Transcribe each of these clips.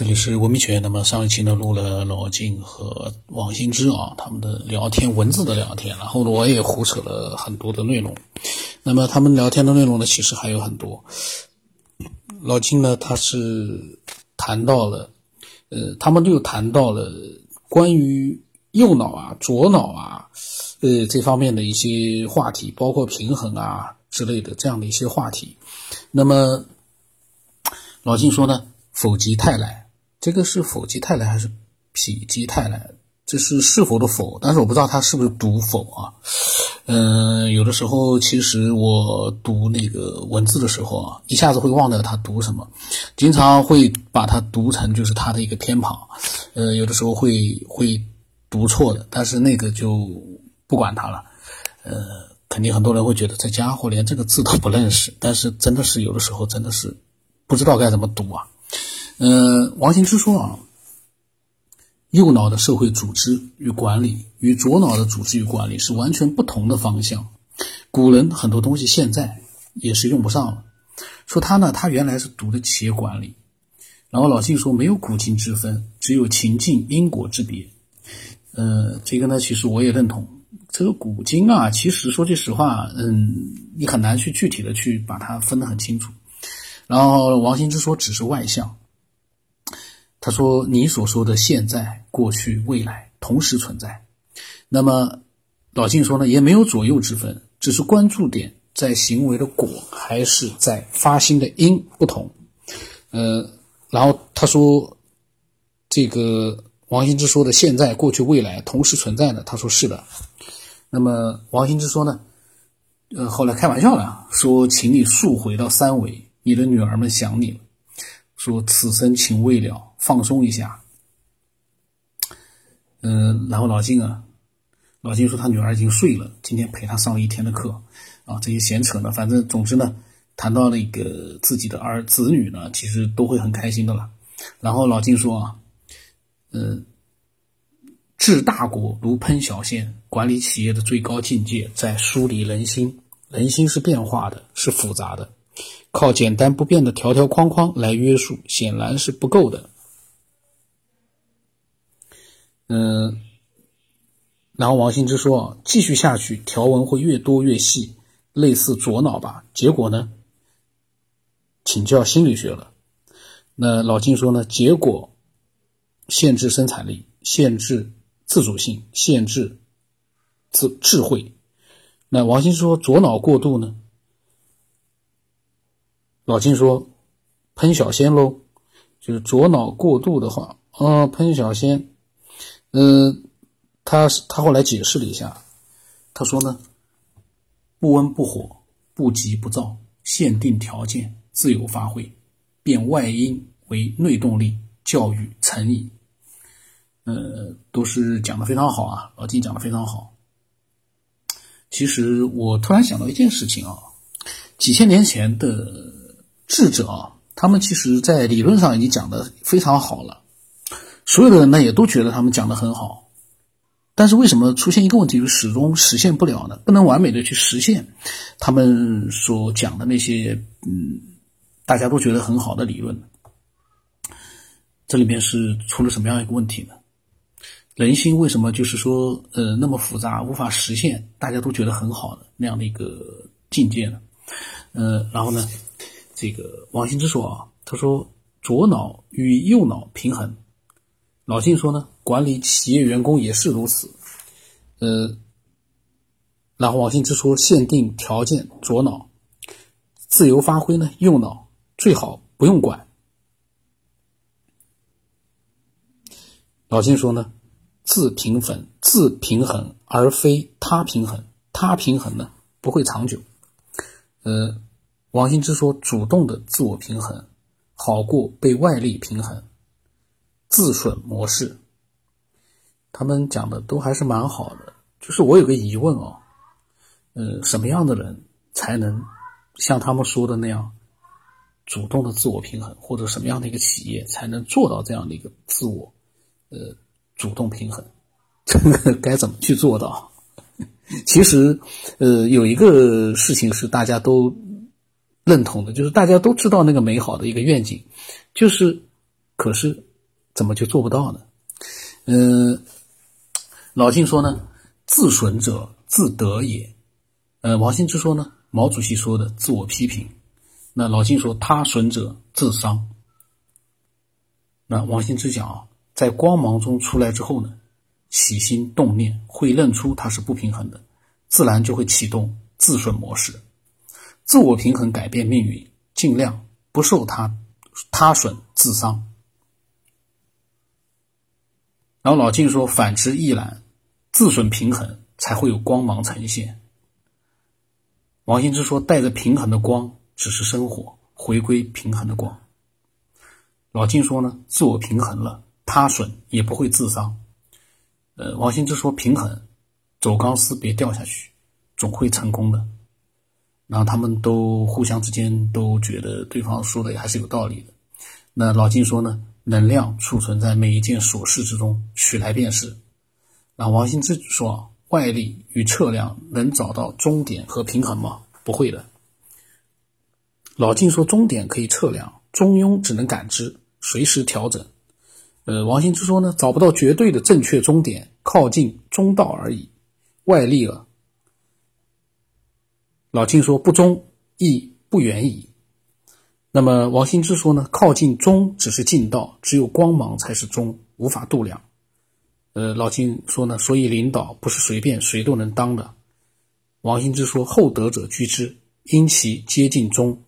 这里是文明学院。那么上一期呢，录了老金和王新之啊他们的聊天，文字的聊天。然后呢，我也胡扯了很多的内容。那么他们聊天的内容呢，其实还有很多。老金呢，他是谈到了，呃，他们就谈到了关于右脑啊、左脑啊，呃，这方面的一些话题，包括平衡啊之类的这样的一些话题。那么老金说呢，否极泰来。这个是否极泰来还是否极泰来？这是是否的否，但是我不知道它是不是读否啊。嗯，有的时候其实我读那个文字的时候啊，一下子会忘掉它读什么，经常会把它读成就是它的一个偏旁。呃，有的时候会会读错的，但是那个就不管它了。呃，肯定很多人会觉得这家伙连这个字都不认识，但是真的是有的时候真的是不知道该怎么读啊。嗯，王兴之说啊，右脑的社会组织与管理与左脑的组织与管理是完全不同的方向。古人很多东西现在也是用不上了。说他呢，他原来是读的企业管理，然后老信说没有古今之分，只有情境因果之别。呃，这个呢，其实我也认同。这个古今啊，其实说句实话，嗯，你很难去具体的去把它分得很清楚。然后王兴之说只是外向。他说：“你所说的现在、过去、未来同时存在。那么，老静说呢，也没有左右之分，只是关注点在行为的果，还是在发心的因不同。呃，然后他说，这个王兴之说的现在、过去、未来同时存在呢？他说是的。那么王兴之说呢，呃，后来开玩笑了，说请你速回到三维，你的女儿们想你了。”说此生情未了，放松一下。嗯，然后老金啊，老金说他女儿已经睡了，今天陪他上了一天的课啊。这些闲扯呢，反正总之呢，谈到那个自己的儿子女呢，其实都会很开心的了。然后老金说啊，嗯，治大国如烹小鲜，管理企业的最高境界在梳理人心，人心是变化的，是复杂的。靠简单不变的条条框框来约束，显然是不够的。嗯，然后王兴之说：“继续下去，条文会越多越细，类似左脑吧？结果呢？请教心理学了。那老金说呢？结果限制生产力，限制自主性，限制智智慧。那王兴说左脑过度呢？”老金说：“喷小仙喽，就是左脑过度的话，啊，喷小仙。嗯，他他后来解释了一下，他说呢，不温不火，不急不躁，限定条件，自由发挥，变外因为内动力，教育成瘾。呃，都是讲的非常好啊，老金讲的非常好。其实我突然想到一件事情啊，几千年前的。”智者啊，他们其实在理论上已经讲的非常好了，所有的人呢也都觉得他们讲的很好，但是为什么出现一个问题，就始终实现不了呢？不能完美的去实现他们所讲的那些嗯，大家都觉得很好的理论，这里面是出了什么样一个问题呢？人心为什么就是说呃那么复杂，无法实现大家都觉得很好的那样的一个境界呢？呃，然后呢？这个王兴之说啊，他说左脑与右脑平衡。老信说呢，管理企业员工也是如此。呃，然后王兴之说，限定条件左脑，自由发挥呢右脑最好不用管。老信说呢，自平衡自平衡而非他平衡，他平衡呢不会长久。呃。王兴之说：“主动的自我平衡好过被外力平衡，自损模式。”他们讲的都还是蛮好的。就是我有个疑问哦，呃，什么样的人才能像他们说的那样主动的自我平衡，或者什么样的一个企业才能做到这样的一个自我呃主动平衡？这 个该怎么去做到？其实，呃，有一个事情是大家都。认同的就是大家都知道那个美好的一个愿景，就是，可是怎么就做不到呢？嗯，老晋说呢，自损者自得也。呃，王兴之说呢，毛主席说的自我批评。那老晋说他损者自伤。那王兴之讲啊，在光芒中出来之后呢，起心动念会认出它是不平衡的，自然就会启动自损模式，自我平衡改变命运，尽量不受他他损自伤。然后老静说：“反之亦然，自损平衡，才会有光芒呈现。”王羲之说：“带着平衡的光，只是生活回归平衡的光。”老静说呢：“自我平衡了，他损也不会自伤。”呃，王羲之说：“平衡，走钢丝别掉下去，总会成功的。”然后他们都互相之间都觉得对方说的还是有道理的。那老金说呢？能量储存在每一件琐事之中，取来便是。那王兴之说：“外力与测量能找到终点和平衡吗？不会的。”老金说：“终点可以测量，中庸只能感知，随时调整。”呃，王兴之说呢：“找不到绝对的正确终点，靠近中道而已。外力了。”老晋说：“不中亦不远矣。”那么王羲之说呢？靠近中只是近道，只有光芒才是中，无法度量。呃，老金说呢，所以领导不是随便谁都能当的。王羲之说：“厚德者居之，因其接近中。”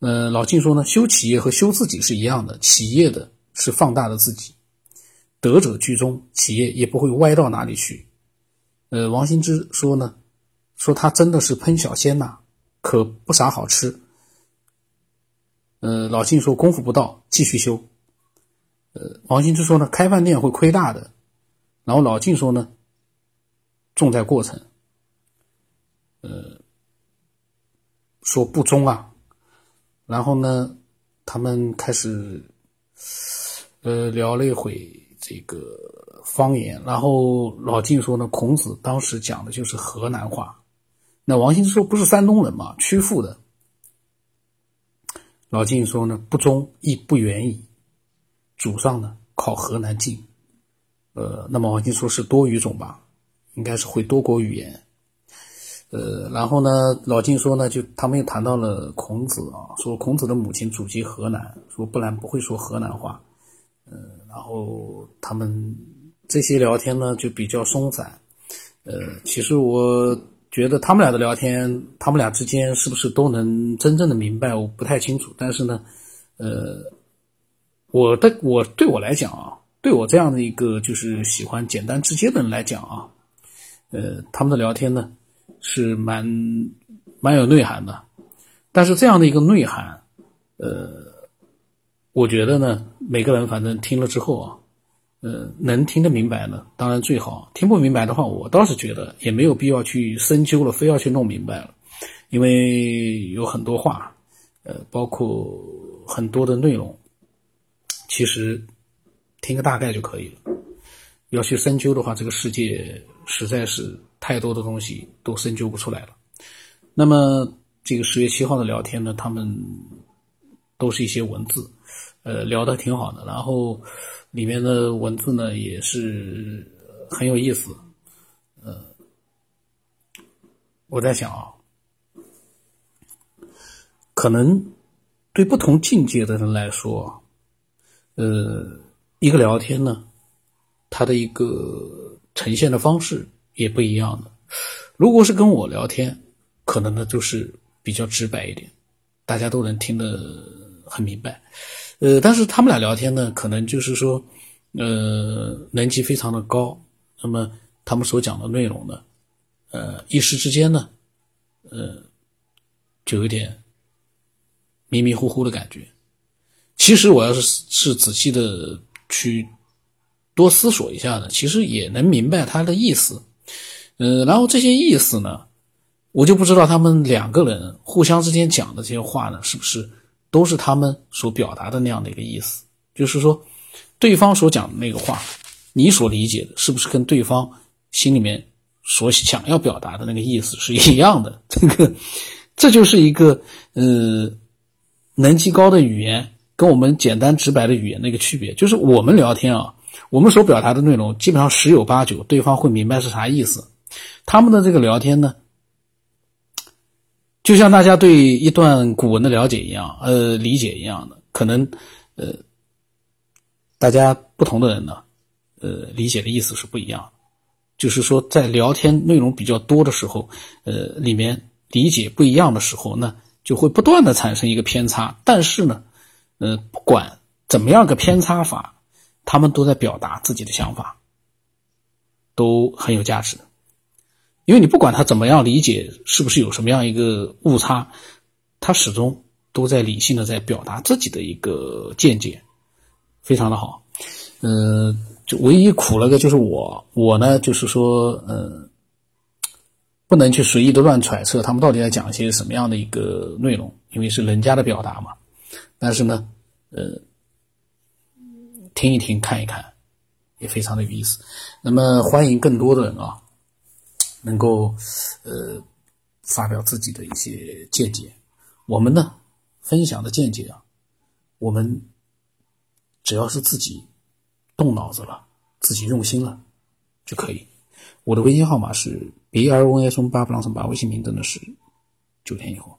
呃，老金说呢，修企业和修自己是一样的，企业的是放大的自己，德者居中，企业也不会歪到哪里去。呃，王羲之说呢，说他真的是喷小鲜呐，可不啥好吃。呃，老晋说功夫不到，继续修。呃，王兴之说呢，开饭店会亏大的。然后老晋说呢，重在过程。呃，说不忠啊。然后呢，他们开始呃聊了一会这个方言。然后老晋说呢，孔子当时讲的就是河南话。那王兴说不是山东人嘛，曲阜的。老晋说呢，不忠亦不远矣。祖上呢靠河南近，呃，那么王兴说是多语种吧，应该是会多国语言。呃，然后呢，老晋说呢，就他们又谈到了孔子啊，说孔子的母亲祖籍河南，说不然不会说河南话。呃，然后他们这些聊天呢就比较松散。呃，其实我。觉得他们俩的聊天，他们俩之间是不是都能真正的明白？我不太清楚。但是呢，呃，我的我对我来讲啊，对我这样的一个就是喜欢简单直接的人来讲啊，呃，他们的聊天呢是蛮蛮有内涵的。但是这样的一个内涵，呃，我觉得呢，每个人反正听了之后啊。呃，能听得明白呢，当然最好；听不明白的话，我倒是觉得也没有必要去深究了，非要去弄明白了，因为有很多话，呃，包括很多的内容，其实听个大概就可以了。要去深究的话，这个世界实在是太多的东西都深究不出来了。那么这个十月七号的聊天呢，他们都是一些文字，呃，聊得挺好的，然后。里面的文字呢也是很有意思，呃，我在想啊，可能对不同境界的人来说，呃，一个聊天呢，它的一个呈现的方式也不一样的。如果是跟我聊天，可能呢就是比较直白一点，大家都能听得很明白。呃，但是他们俩聊天呢，可能就是说，呃，年级非常的高，那么他们所讲的内容呢，呃，一时之间呢，呃，就有点迷迷糊糊的感觉。其实我要是是仔细的去多思索一下呢，其实也能明白他的意思。呃，然后这些意思呢，我就不知道他们两个人互相之间讲的这些话呢，是不是？都是他们所表达的那样的一个意思，就是说，对方所讲的那个话，你所理解的是不是跟对方心里面所想要表达的那个意思是一样的？这个，这就是一个呃，能级高的语言跟我们简单直白的语言的一个区别，就是我们聊天啊，我们所表达的内容基本上十有八九对方会明白是啥意思。他们的这个聊天呢，就像大家对一段古文的了解一样，呃，理解一样的，可能呃，大家不同的人呢，呃，理解的意思是不一样。就是说，在聊天内容比较多的时候，呃，里面理解不一样的时候，那就会不断的产生一个偏差。但是呢，呃，不管怎么样个偏差法，他们都在表达自己的想法，都很有价值。因为你不管他怎么样理解，是不是有什么样一个误差，他始终都在理性的在表达自己的一个见解，非常的好，嗯。就唯一苦了个就是我，我呢就是说，嗯，不能去随意的乱揣测他们到底在讲一些什么样的一个内容，因为是人家的表达嘛。但是呢，呃，听一听看一看，也非常的有意思。那么欢迎更多的人啊，能够呃发表自己的一些见解。我们呢分享的见解啊，我们只要是自己。动脑子了，自己用心了就可以。我的微信号码是 b r o n s 八布朗 n 八，微信名登的是九天以后。